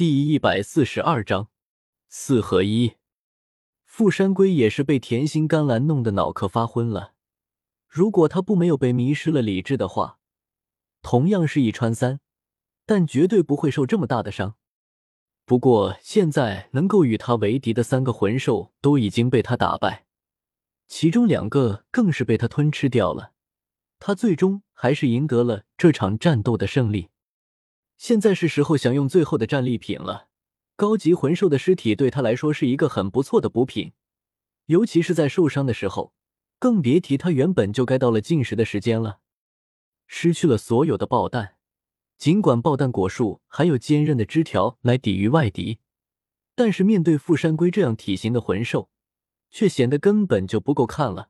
第一百四十二章四合一。富山龟也是被甜心甘蓝弄得脑壳发昏了。如果他不没有被迷失了理智的话，同样是一穿三，但绝对不会受这么大的伤。不过现在能够与他为敌的三个魂兽都已经被他打败，其中两个更是被他吞吃掉了。他最终还是赢得了这场战斗的胜利。现在是时候享用最后的战利品了。高级魂兽的尸体对他来说是一个很不错的补品，尤其是在受伤的时候，更别提他原本就该到了进食的时间了。失去了所有的爆弹，尽管爆弹果树还有坚韧的枝条来抵御外敌，但是面对富山龟这样体型的魂兽，却显得根本就不够看了。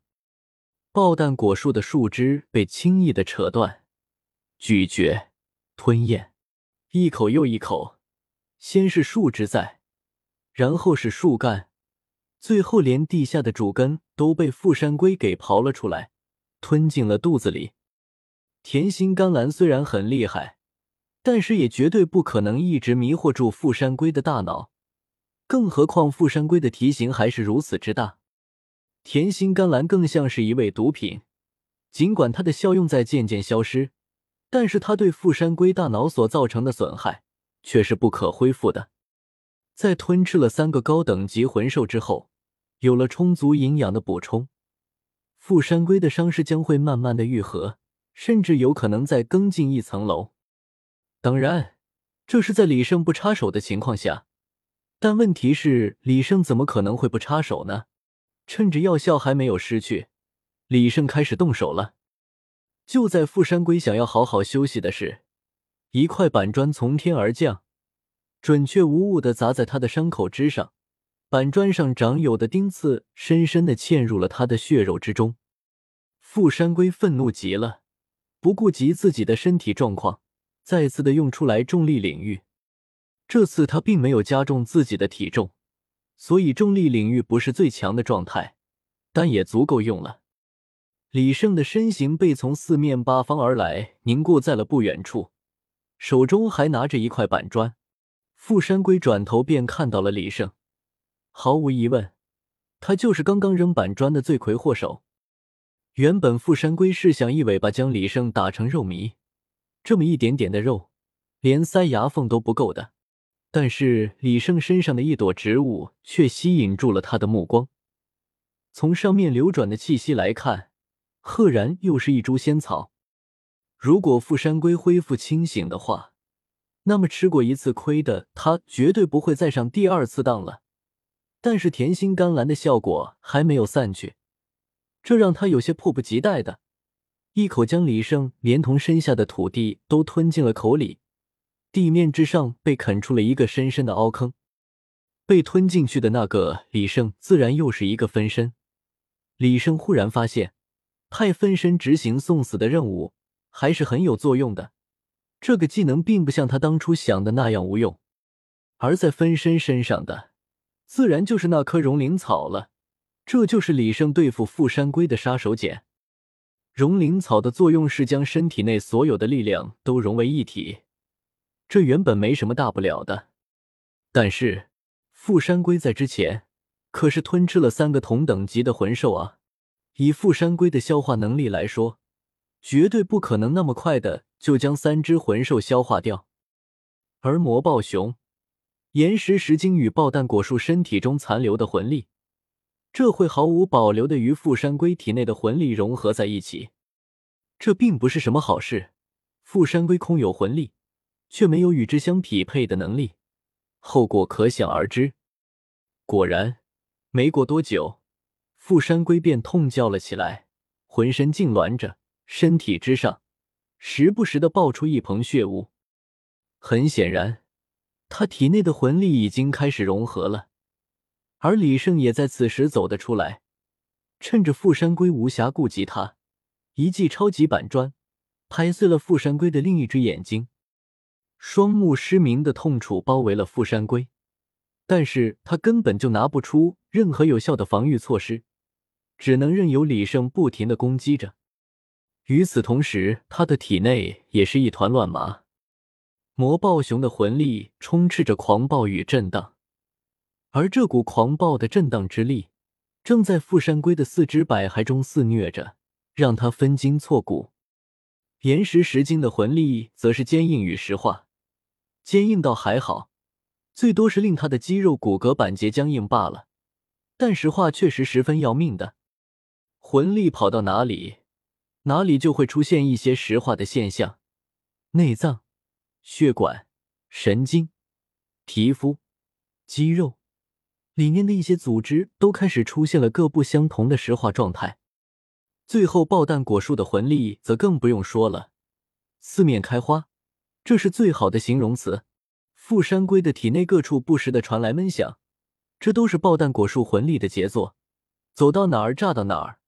爆弹果树的树枝被轻易的扯断、咀嚼、吞咽。一口又一口，先是树枝在，然后是树干，最后连地下的主根都被富山龟给刨了出来，吞进了肚子里。甜心甘蓝虽然很厉害，但是也绝对不可能一直迷惑住富山龟的大脑，更何况富山龟的体型还是如此之大。甜心甘蓝更像是一味毒品，尽管它的效用在渐渐消失。但是他对富山龟大脑所造成的损害却是不可恢复的。在吞吃了三个高等级魂兽之后，有了充足营养的补充，富山龟的伤势将会慢慢的愈合，甚至有可能再更进一层楼。当然，这是在李胜不插手的情况下。但问题是，李胜怎么可能会不插手呢？趁着药效还没有失去，李胜开始动手了。就在富山龟想要好好休息的时，一块板砖从天而降，准确无误的砸在他的伤口之上。板砖上长有的钉刺深深的嵌入了他的血肉之中。富山龟愤怒极了，不顾及自己的身体状况，再次的用出来重力领域。这次他并没有加重自己的体重，所以重力领域不是最强的状态，但也足够用了。李胜的身形被从四面八方而来凝固在了不远处，手中还拿着一块板砖。富山龟转头便看到了李胜，毫无疑问，他就是刚刚扔板砖的罪魁祸首。原本富山龟是想一尾巴将李胜打成肉糜，这么一点点的肉，连塞牙缝都不够的。但是李胜身上的一朵植物却吸引住了他的目光，从上面流转的气息来看。赫然又是一株仙草。如果富山龟恢复清醒的话，那么吃过一次亏的他绝对不会再上第二次当了。但是甜心甘蓝的效果还没有散去，这让他有些迫不及待的一口将李胜连同身下的土地都吞进了口里。地面之上被啃出了一个深深的凹坑，被吞进去的那个李胜自然又是一个分身。李胜忽然发现。派分身执行送死的任务还是很有作用的。这个技能并不像他当初想的那样无用，而在分身身上的，自然就是那颗融灵草了。这就是李胜对付富山龟的杀手锏。融灵草的作用是将身体内所有的力量都融为一体，这原本没什么大不了的。但是富山龟在之前可是吞吃了三个同等级的魂兽啊！以富山龟的消化能力来说，绝对不可能那么快的就将三只魂兽消化掉。而魔暴熊、岩石石精与爆弹果树身体中残留的魂力，这会毫无保留的与富山龟体内的魂力融合在一起。这并不是什么好事。富山龟空有魂力，却没有与之相匹配的能力，后果可想而知。果然，没过多久。富山龟便痛叫了起来，浑身痉挛着，身体之上时不时的爆出一蓬血雾。很显然，他体内的魂力已经开始融合了。而李胜也在此时走了出来，趁着富山龟无暇顾及他，一记超级板砖拍碎了富山龟的另一只眼睛。双目失明的痛楚包围了富山龟，但是他根本就拿不出任何有效的防御措施。只能任由李胜不停的攻击着。与此同时，他的体内也是一团乱麻。魔暴熊的魂力充斥着狂暴与震荡，而这股狂暴的震荡之力，正在富山龟的四肢百骸中肆虐着，让他分筋错骨。岩石石晶的魂力则是坚硬与石化，坚硬倒还好，最多是令他的肌肉骨骼板结僵硬罢了。但石化确实十分要命的，魂力跑到哪里，哪里就会出现一些石化的现象。内脏、血管、神经、皮肤、肌肉里面的一些组织都开始出现了各不相同的石化状态。最后，爆弹果树的魂力则更不用说了，四面开花，这是最好的形容词。富山龟的体内各处不时的传来闷响。这都是爆弹果树魂力的杰作，走到哪儿炸到哪儿，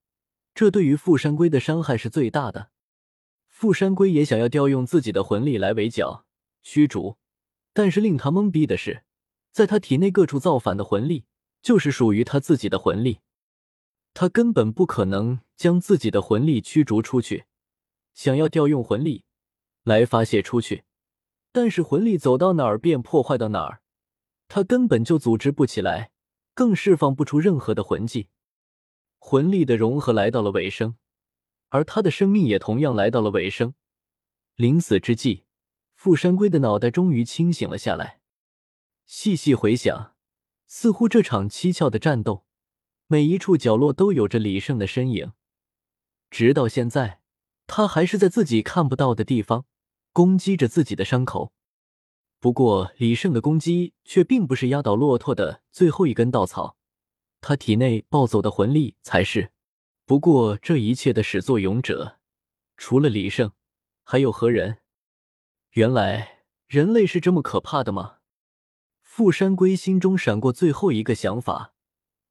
这对于富山龟的伤害是最大的。富山龟也想要调用自己的魂力来围剿驱逐，但是令他懵逼的是，在他体内各处造反的魂力就是属于他自己的魂力，他根本不可能将自己的魂力驱逐出去。想要调用魂力来发泄出去，但是魂力走到哪儿便破坏到哪儿。他根本就组织不起来，更释放不出任何的魂技，魂力的融合来到了尾声，而他的生命也同样来到了尾声。临死之际，富山龟的脑袋终于清醒了下来。细细回想，似乎这场蹊跷的战斗，每一处角落都有着李胜的身影。直到现在，他还是在自己看不到的地方攻击着自己的伤口。不过，李胜的攻击却并不是压倒骆驼的最后一根稻草，他体内暴走的魂力才是。不过，这一切的始作俑者，除了李胜，还有何人？原来，人类是这么可怕的吗？富山龟心中闪过最后一个想法，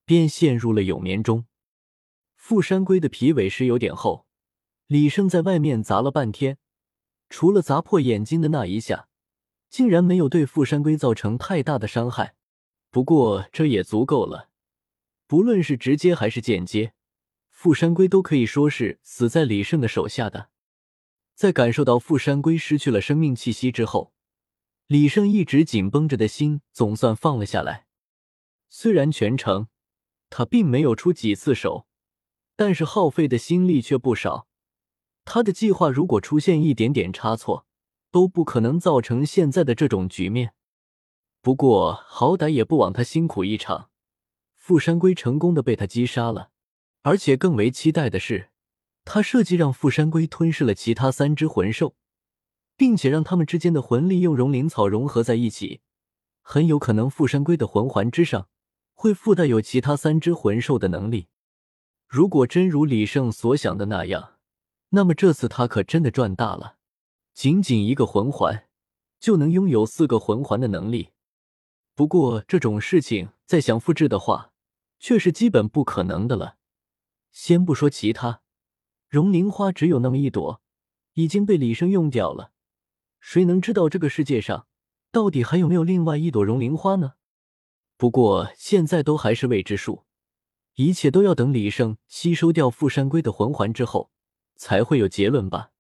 便陷入了永眠中。富山龟的皮尾是有点厚，李胜在外面砸了半天，除了砸破眼睛的那一下。竟然没有对富山龟造成太大的伤害，不过这也足够了。不论是直接还是间接，富山龟都可以说是死在李胜的手下的。在感受到富山龟失去了生命气息之后，李胜一直紧绷着的心总算放了下来。虽然全程他并没有出几次手，但是耗费的心力却不少。他的计划如果出现一点点差错，都不可能造成现在的这种局面。不过好歹也不枉他辛苦一场，富山龟成功的被他击杀了。而且更为期待的是，他设计让富山龟吞噬了其他三只魂兽，并且让他们之间的魂力用融灵草融合在一起。很有可能富山龟的魂环之上会附带有其他三只魂兽的能力。如果真如李胜所想的那样，那么这次他可真的赚大了。仅仅一个魂环就能拥有四个魂环的能力，不过这种事情再想复制的话，却是基本不可能的了。先不说其他，荣灵花只有那么一朵，已经被李生用掉了。谁能知道这个世界上到底还有没有另外一朵荣灵花呢？不过现在都还是未知数，一切都要等李胜吸收掉富山龟的魂环之后，才会有结论吧。